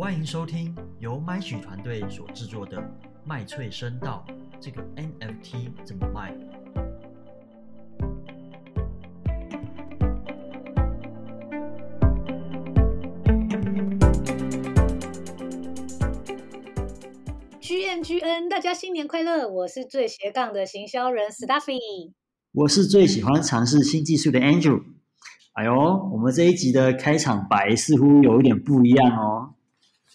欢迎收听由麦曲团队所制作的《麦翠声道》这个 NFT 怎么卖？G N G N，大家新年快乐！我是最斜杠的行销人 Stuffy。我是最喜欢尝试新技术的 Andrew。哎呦，我们这一集的开场白似乎有一点不一样哦。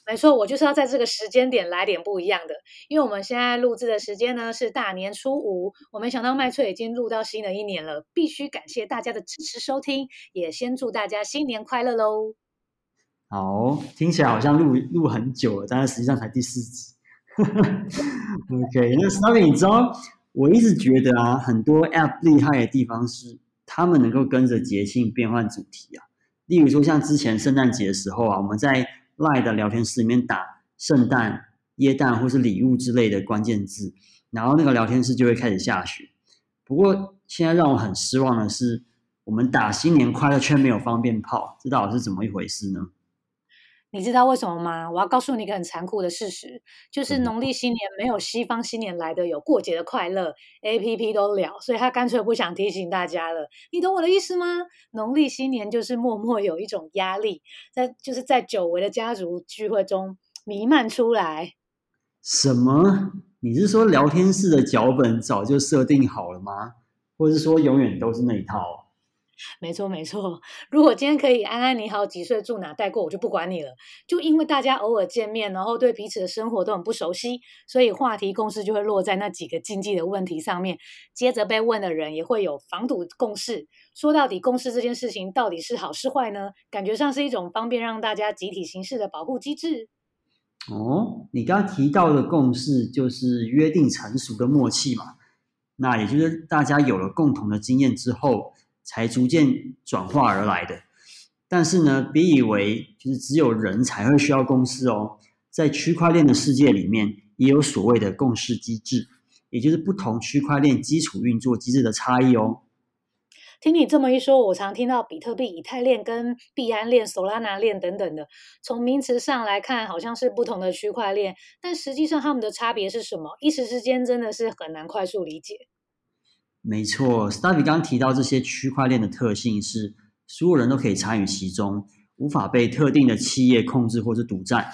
没错，我就是要在这个时间点来点不一样的，因为我们现在录制的时间呢是大年初五，我没想到麦翠已经录到新的一年了，必须感谢大家的支持收听，也先祝大家新年快乐喽。好，听起来好像录录很久了，但是实际上才第四集。OK，那 s t a r y 你知道，我一直觉得啊，很多 App 厉害的地方是，他们能够跟着节庆变换主题啊。例如说，像之前圣诞节的时候啊，我们在 Line 的聊天室里面打圣诞、耶诞或是礼物之类的关键字，然后那个聊天室就会开始下雪。不过现在让我很失望的是，我们打新年快乐却没有放鞭炮，这到底是怎么一回事呢？你知道为什么吗？我要告诉你一个很残酷的事实，就是农历新年没有西方新年来的有过节的快乐，A P P 都了，所以他干脆不想提醒大家了。你懂我的意思吗？农历新年就是默默有一种压力，在就是在久违的家族聚会中弥漫出来。什么？你是说聊天室的脚本早就设定好了吗？或者是说永远都是那一套？没错，没错。如果今天可以安安你好，几岁住哪带过，我就不管你了。就因为大家偶尔见面，然后对彼此的生活都很不熟悉，所以话题共识就会落在那几个经济的问题上面。接着被问的人也会有防堵共识。说到底，共识这件事情到底是好是坏呢？感觉上是一种方便让大家集体行事的保护机制。哦，你刚刚提到的共识就是约定成熟的默契嘛？那也就是大家有了共同的经验之后。才逐渐转化而来的，但是呢，别以为就是只有人才会需要共识哦，在区块链的世界里面，也有所谓的共识机制，也就是不同区块链基础运作机制的差异哦。听你这么一说，我常听到比特币、以太链跟币安链、Solana 链等等的，从名词上来看，好像是不同的区块链，但实际上它们的差别是什么？一时之间真的是很难快速理解。没错 s t a v y 刚提到这些区块链的特性是，所有人都可以参与其中，无法被特定的企业控制或是独占。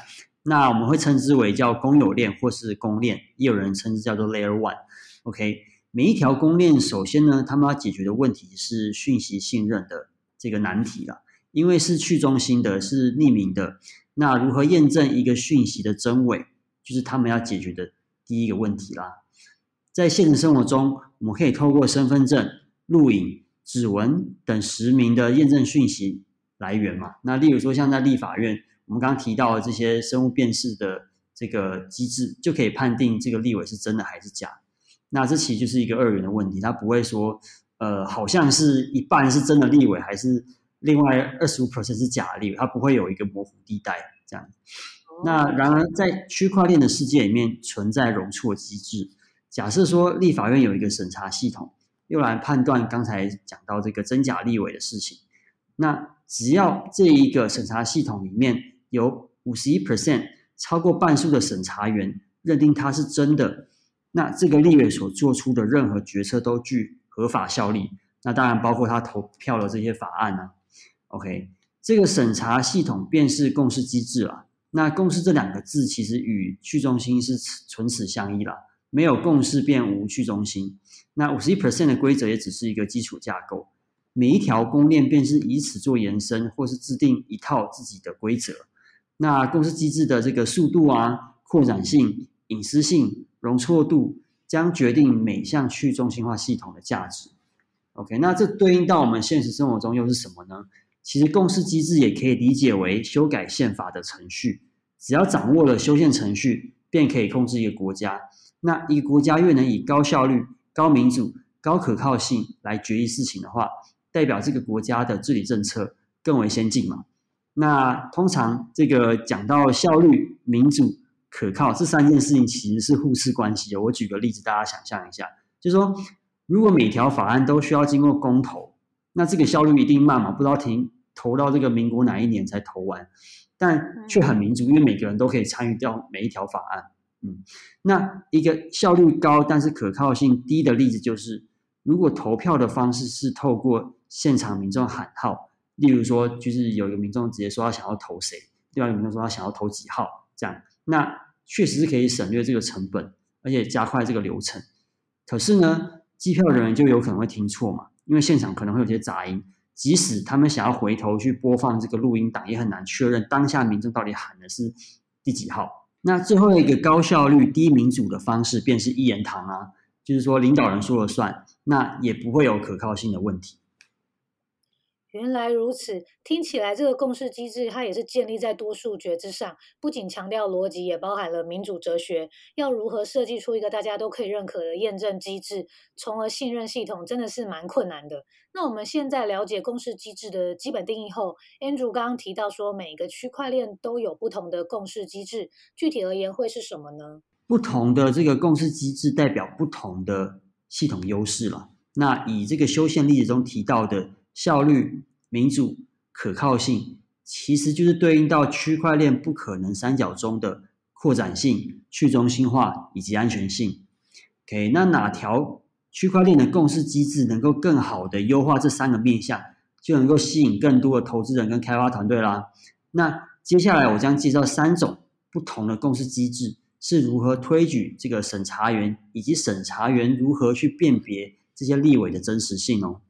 那我们会称之为叫公有链或是公链，也有人称之叫做 Layer One。OK，每一条公链首先呢，他们要解决的问题是讯息信任的这个难题了，因为是去中心的，是匿名的。那如何验证一个讯息的真伪，就是他们要解决的第一个问题啦。在现实生活中，我们可以透过身份证、录影、指纹等实名的验证讯息来源嘛？那例如说，像在立法院，我们刚刚提到的这些生物辨识的这个机制，就可以判定这个立委是真的还是假。那这其实就是一个二元的问题，它不会说，呃，好像是一半是真的立委，还是另外二十五 percent 是假立委，它不会有一个模糊地带这样。那然而，在区块链的世界里面，存在容错机制。假设说立法院有一个审查系统，用来判断刚才讲到这个真假立委的事情，那只要这一个审查系统里面有五十一 percent 超过半数的审查员认定它是真的，那这个立委所做出的任何决策都具合法效力。那当然包括他投票的这些法案呢。OK，这个审查系统便是共识机制了。那共识这两个字其实与去中心是唇齿相依了。没有共识便无去中心。那五十一 percent 的规则也只是一个基础架构，每一条公链便是以此做延伸，或是制定一套自己的规则。那共识机制的这个速度啊、扩展性、隐私性、容错度，将决定每项去中心化系统的价值。OK，那这对应到我们现实生活中又是什么呢？其实共识机制也可以理解为修改宪法的程序，只要掌握了修宪程序，便可以控制一个国家。那一个国家越能以高效率、高民主、高可靠性来决议事情的话，代表这个国家的治理政策更为先进嘛？那通常这个讲到效率、民主、可靠这三件事情，其实是互斥关系的。我举个例子，大家想象一下，就是说，如果每条法案都需要经过公投，那这个效率一定慢嘛？不知道停投到这个民国哪一年才投完，但却很民主，因为每个人都可以参与掉每一条法案。嗯，那一个效率高但是可靠性低的例子就是，如果投票的方式是透过现场民众喊号，例如说，就是有一个民众直接说他想要投谁，另外一个民众说他想要投几号，这样，那确实是可以省略这个成本，而且加快这个流程。可是呢，计票人员就有可能会听错嘛，因为现场可能会有些杂音，即使他们想要回头去播放这个录音档，也很难确认当下民众到底喊的是第几号。那最后一个高效率、低民主的方式，便是一言堂啊，就是说领导人说了算，那也不会有可靠性的问题。原来如此，听起来这个共识机制它也是建立在多数决之上，不仅强调逻辑，也包含了民主哲学。要如何设计出一个大家都可以认可的验证机制，从而信任系统，真的是蛮困难的。那我们现在了解共识机制的基本定义后，Andrew 刚刚提到说，每个区块链都有不同的共识机制，具体而言会是什么呢？不同的这个共识机制代表不同的系统优势了。那以这个修宪例子中提到的。效率、民主、可靠性，其实就是对应到区块链不可能三角中的扩展性、去中心化以及安全性。OK，那哪条区块链的共识机制能够更好的优化这三个面向，就能够吸引更多的投资人跟开发团队啦。那接下来我将介绍三种不同的共识机制是如何推举这个审查员，以及审查员如何去辨别这些立委的真实性哦。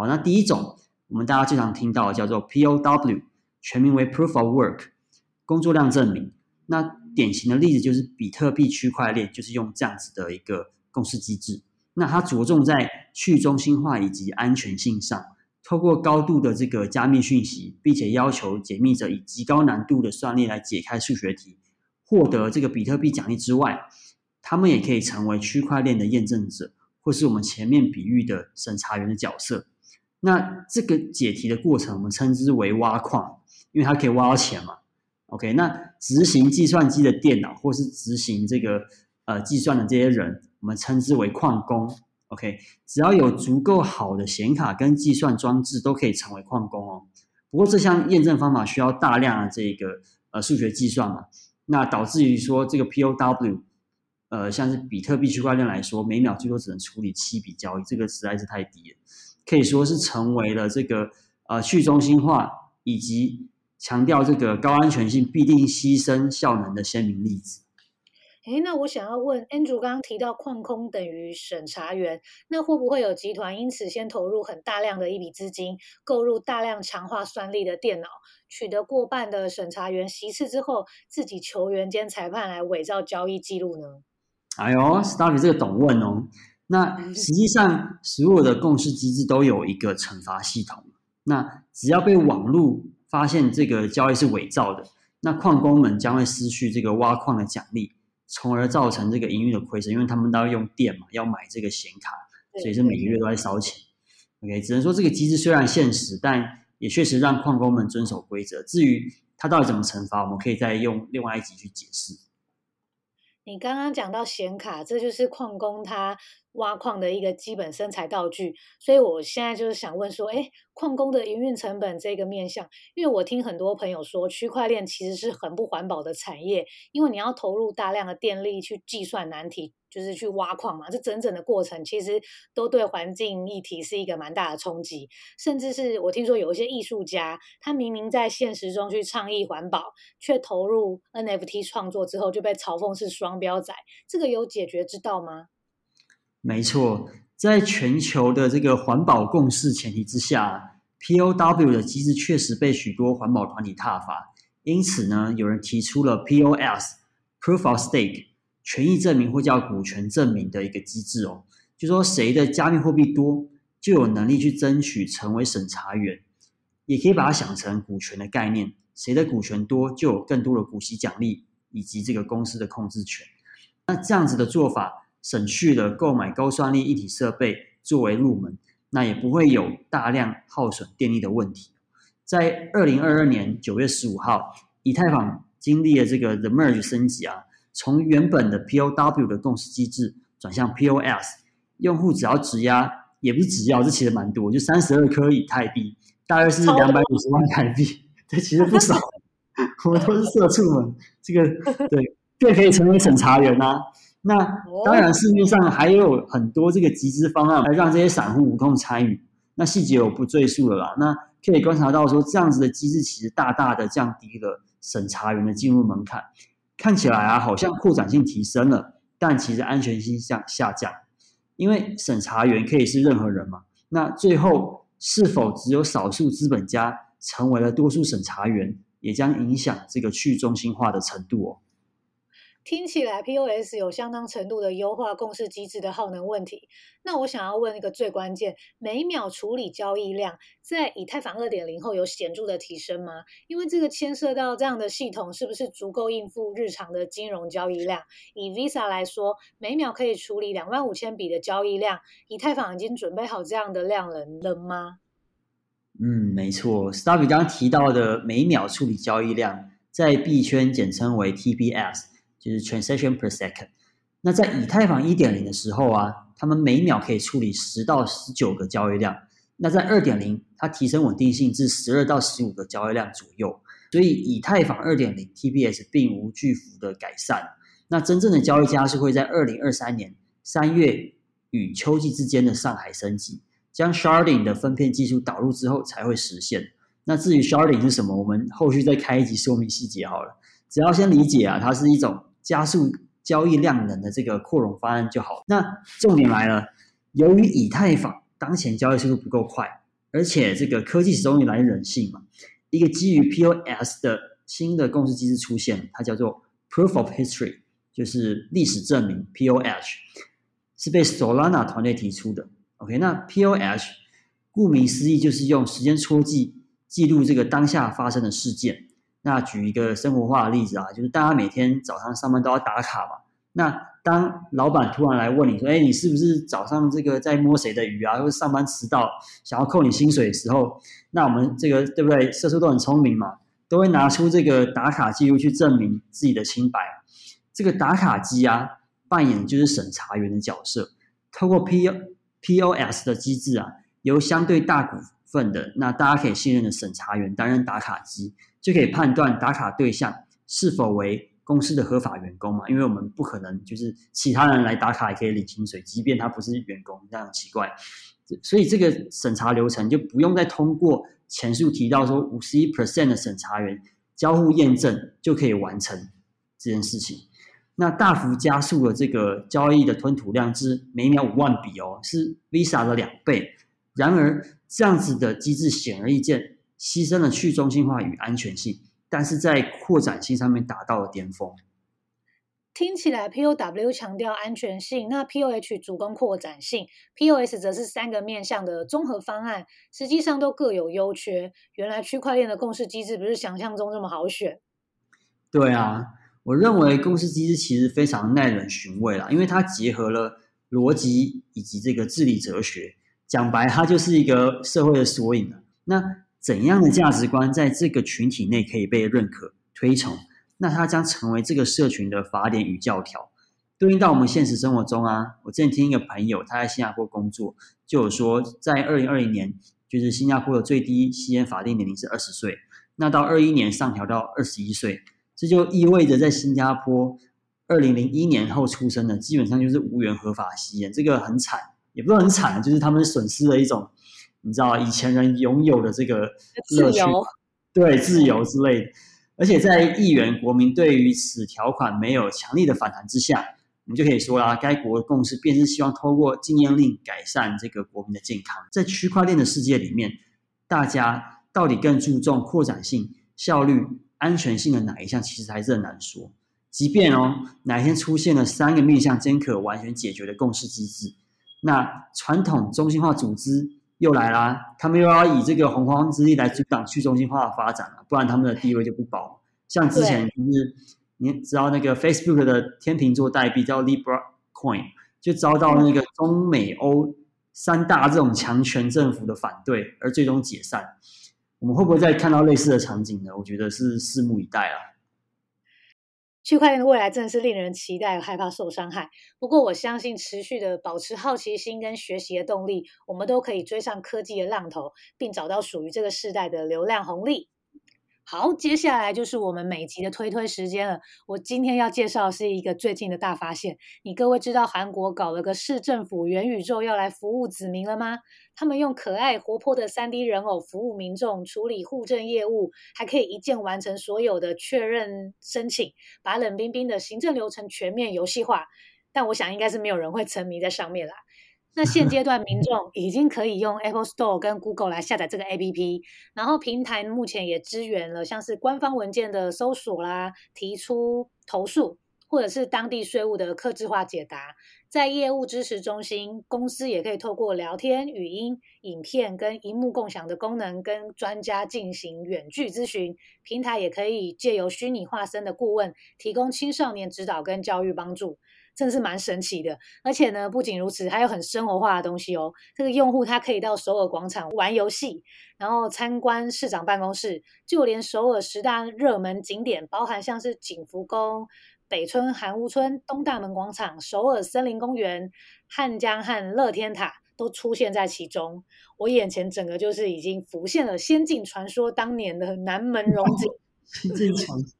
好，那第一种，我们大家经常听到叫做 POW，全名为 Proof of Work，工作量证明。那典型的例子就是比特币区块链，就是用这样子的一个共识机制。那它着重在去中心化以及安全性上，透过高度的这个加密讯息，并且要求解密者以极高难度的算力来解开数学题，获得这个比特币奖励之外，他们也可以成为区块链的验证者，或是我们前面比喻的审查员的角色。那这个解题的过程，我们称之为挖矿，因为它可以挖到钱嘛。OK，那执行计算机的电脑或是执行这个呃计算的这些人，我们称之为矿工。OK，只要有足够好的显卡跟计算装置，都可以成为矿工哦。不过这项验证方法需要大量的这个呃数学计算嘛，那导致于说这个 POW，呃像是比特币区块链来说，每秒最多只能处理七笔交易，这个实在是太低了。可以说是成为了这个呃去中心化以及强调这个高安全性必定牺牲效能的鲜明例子。哎，那我想要问，Andrew 刚刚提到矿工等于审查员，那会不会有集团因此先投入很大量的一笔资金，购入大量强化算力的电脑，取得过半的审查员席次之后，自己球员兼裁判来伪造交易记录呢？哎呦 s t a r 这个懂问哦。那实际上，所有的共识机制都有一个惩罚系统。那只要被网络发现这个交易是伪造的，那矿工们将会失去这个挖矿的奖励，从而造成这个营运的亏损，因为他们都要用电嘛，要买这个显卡，所以是每个月都在烧钱。OK，只能说这个机制虽然现实，但也确实让矿工们遵守规则。至于它到底怎么惩罚，我们可以再用另外一集去解释。你刚刚讲到显卡，这就是矿工他挖矿的一个基本生财道具，所以我现在就是想问说，哎。矿工的营运成本这个面向，因为我听很多朋友说，区块链其实是很不环保的产业，因为你要投入大量的电力去计算难题，就是去挖矿嘛，这整整的过程其实都对环境议题是一个蛮大的冲击。甚至是我听说有一些艺术家，他明明在现实中去倡议环保，却投入 NFT 创作之后就被嘲讽是双标仔，这个有解决之道吗？没错。在全球的这个环保共识前提之下，POW 的机制确实被许多环保团体踏伐。因此呢，有人提出了 POS（Proof of Stake） 权益证明或叫股权证明的一个机制哦。就说谁的加密货币多，就有能力去争取成为审查员。也可以把它想成股权的概念，谁的股权多，就有更多的股息奖励以及这个公司的控制权。那这样子的做法。省去了购买高算力一体设备作为入门，那也不会有大量耗损电力的问题。在二零二二年九月十五号，以太坊经历了这个 The Merge 升级啊，从原本的 POW 的共识机制转向 POS，用户只要质押，也不是只要，这其实蛮多，就三十二颗以太币，大约是两百五十万台币，这其实不少。我们都是社畜们，这个对，便可以成为审查员呐、那哦当然，市面上还有很多这个集资方案来让这些散户无空参与。那细节我不赘述了啦。那可以观察到说，这样子的机制其实大大的降低了审查员的进入门槛。看起来啊，好像扩展性提升了，但其实安全性下下降。因为审查员可以是任何人嘛。那最后是否只有少数资本家成为了多数审查员，也将影响这个去中心化的程度哦。听起来 POS 有相当程度的优化共识机制的耗能问题。那我想要问一个最关键：每秒处理交易量在以太坊二点零后有显著的提升吗？因为这个牵涉到这样的系统是不是足够应付日常的金融交易量？以 Visa 来说，每秒可以处理两万五千笔的交易量，以太坊已经准备好这样的量能了吗？嗯，没错 s t a r 刚刚提到的每秒处理交易量，在币圈简称为 TPS，就是 Transaction per Second。那在以太坊一点零的时候啊，他们每秒可以处理十到十九个交易量。那在二点零，它提升稳定性至十二到十五个交易量左右。所以以太坊二点零 TPS 并无巨幅的改善。那真正的交易加速会在二零二三年三月与秋季之间的上海升级。将 sharding 的分片技术导入之后才会实现。那至于 sharding 是什么，我们后续再开一集说明细节好了。只要先理解啊，它是一种加速交易量能的这个扩容方案就好。那重点来了，由于以太坊当前交易速度不够快，而且这个科技始终以来人性嘛，一个基于 POS 的新的共识机制出现，它叫做 Proof of History，就是历史证明 POH，是被 Solana 团队提出的。OK，那 POH 顾名思义就是用时间戳记记录这个当下发生的事件。那举一个生活化的例子啊，就是大家每天早上上班都要打卡嘛。那当老板突然来问你说：“哎，你是不是早上这个在摸谁的鱼啊？或者上班迟到，想要扣你薪水的时候，那我们这个对不对？社畜都很聪明嘛，都会拿出这个打卡记录去证明自己的清白。这个打卡机啊，扮演的就是审查员的角色，透过 P POS 的机制啊，由相对大股份的那大家可以信任的审查员担任打卡机，就可以判断打卡对象是否为公司的合法员工嘛？因为我们不可能就是其他人来打卡也可以领薪水，即便他不是员工，这样很奇怪。所以这个审查流程就不用再通过前述提到说五十一 percent 的审查员交互验证就可以完成这件事情。那大幅加速了这个交易的吞吐量至每秒五万笔哦，是 Visa 的两倍。然而，这样子的机制显而易见牺牲了去中心化与安全性，但是在扩展性上面达到了巅峰。听起来 POW 强调安全性，那 POH 主攻扩展性，POS 则是三个面向的综合方案，实际上都各有优缺。原来区块链的共识机制不是想象中这么好选。对啊，我认为共识机制其实非常耐人寻味啦，因为它结合了逻辑以及这个治理哲学。讲白，它就是一个社会的缩影啊。那怎样的价值观在这个群体内可以被认可、推崇？那它将成为这个社群的法典与教条。对应到我们现实生活中啊，我之前听一个朋友，他在新加坡工作，就有说，在二零二零年，就是新加坡的最低吸烟法定年龄是二十岁，那到二一年上调到二十一岁，这就意味着在新加坡二零零一年后出生的，基本上就是无缘合法吸烟，这个很惨，也不是很惨，就是他们损失了一种，你知道以前人拥有的这个乐趣，自由对自由之类的。而且在议员国民对于此条款没有强力的反弹之下，我们就可以说啦，该国的共识便是希望透过禁烟令改善这个国民的健康。在区块链的世界里面，大家到底更注重扩展性、效率、安全性的哪一项，其实还是很难说。即便哦，哪一天出现了三个面向均可完全解决的共识机制，那传统中心化组织又来啦，他们又要以这个洪荒之力来阻挡去中心化的发展了，不然他们的地位就不保。像之前就是你知道那个 Facebook 的天秤座代币叫 Libra Coin，就遭到那个中美欧三大这种强权政府的反对，而最终解散。我们会不会再看到类似的场景呢？我觉得是拭目以待啊。区块链的未来真的是令人期待，害怕受伤害。不过我相信，持续的保持好奇心跟学习的动力，我们都可以追上科技的浪头，并找到属于这个时代的流量红利。好，接下来就是我们每集的推推时间了。我今天要介绍是一个最近的大发现。你各位知道韩国搞了个市政府元宇宙要来服务子民了吗？他们用可爱活泼的三 D 人偶服务民众，处理户政业务，还可以一键完成所有的确认申请，把冷冰冰的行政流程全面游戏化。但我想应该是没有人会沉迷在上面啦。那现阶 段民众已经可以用 Apple Store 跟 Google 来下载这个 APP，然后平台目前也支援了像是官方文件的搜索啦、提出投诉，或者是当地税务的客制化解答。在业务支持中心，公司也可以透过聊天、语音、影片跟荧幕共享的功能，跟专家进行远距咨询。平台也可以借由虚拟化身的顾问，提供青少年指导跟教育帮助。真的是蛮神奇的，而且呢，不仅如此，还有很生活化的东西哦。这个用户他可以到首尔广场玩游戏，然后参观市长办公室，就连首尔十大热门景点，包含像是景福宫、北村韩屋村、东大门广场、首尔森林公园、汉江和乐天塔，都出现在其中。我眼前整个就是已经浮现了《仙境传说》当年的南门 荣景。仙境传说。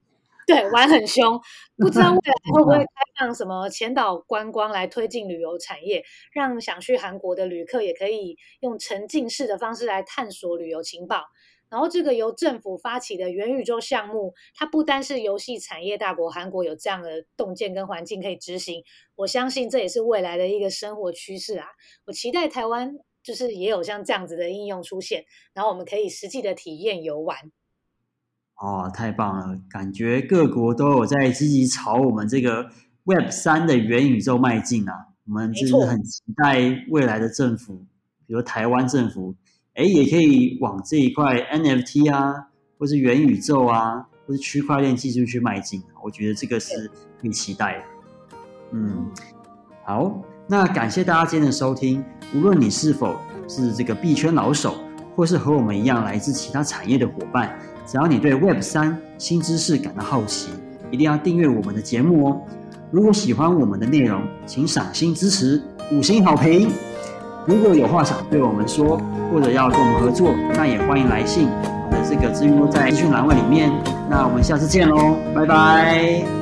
对，玩很凶，不知道未来会不会开放什么前岛观光来推进旅游产业，让想去韩国的旅客也可以用沉浸式的方式来探索旅游情报。然后，这个由政府发起的元宇宙项目，它不单是游戏产业大国韩国有这样的洞见跟环境可以执行，我相信这也是未来的一个生活趋势啊！我期待台湾就是也有像这样子的应用出现，然后我们可以实际的体验游玩。哦，太棒了！感觉各国都有在积极朝我们这个 Web 三的元宇宙迈进啊。我们就是很期待未来的政府，比如台湾政府，哎，也可以往这一块 NFT 啊，或是元宇宙啊，或是区块链技术去迈进。我觉得这个是可以期待的。嗯，好，那感谢大家今天的收听。无论你是否是这个币圈老手，或是和我们一样来自其他产业的伙伴。只要你对 Web 三新知识感到好奇，一定要订阅我们的节目哦。如果喜欢我们的内容，请赏心支持，五星好评。如果有话想对我们说，或者要跟我们合作，那也欢迎来信。我们的这个资讯在资讯栏位里面。那我们下次见喽，拜拜。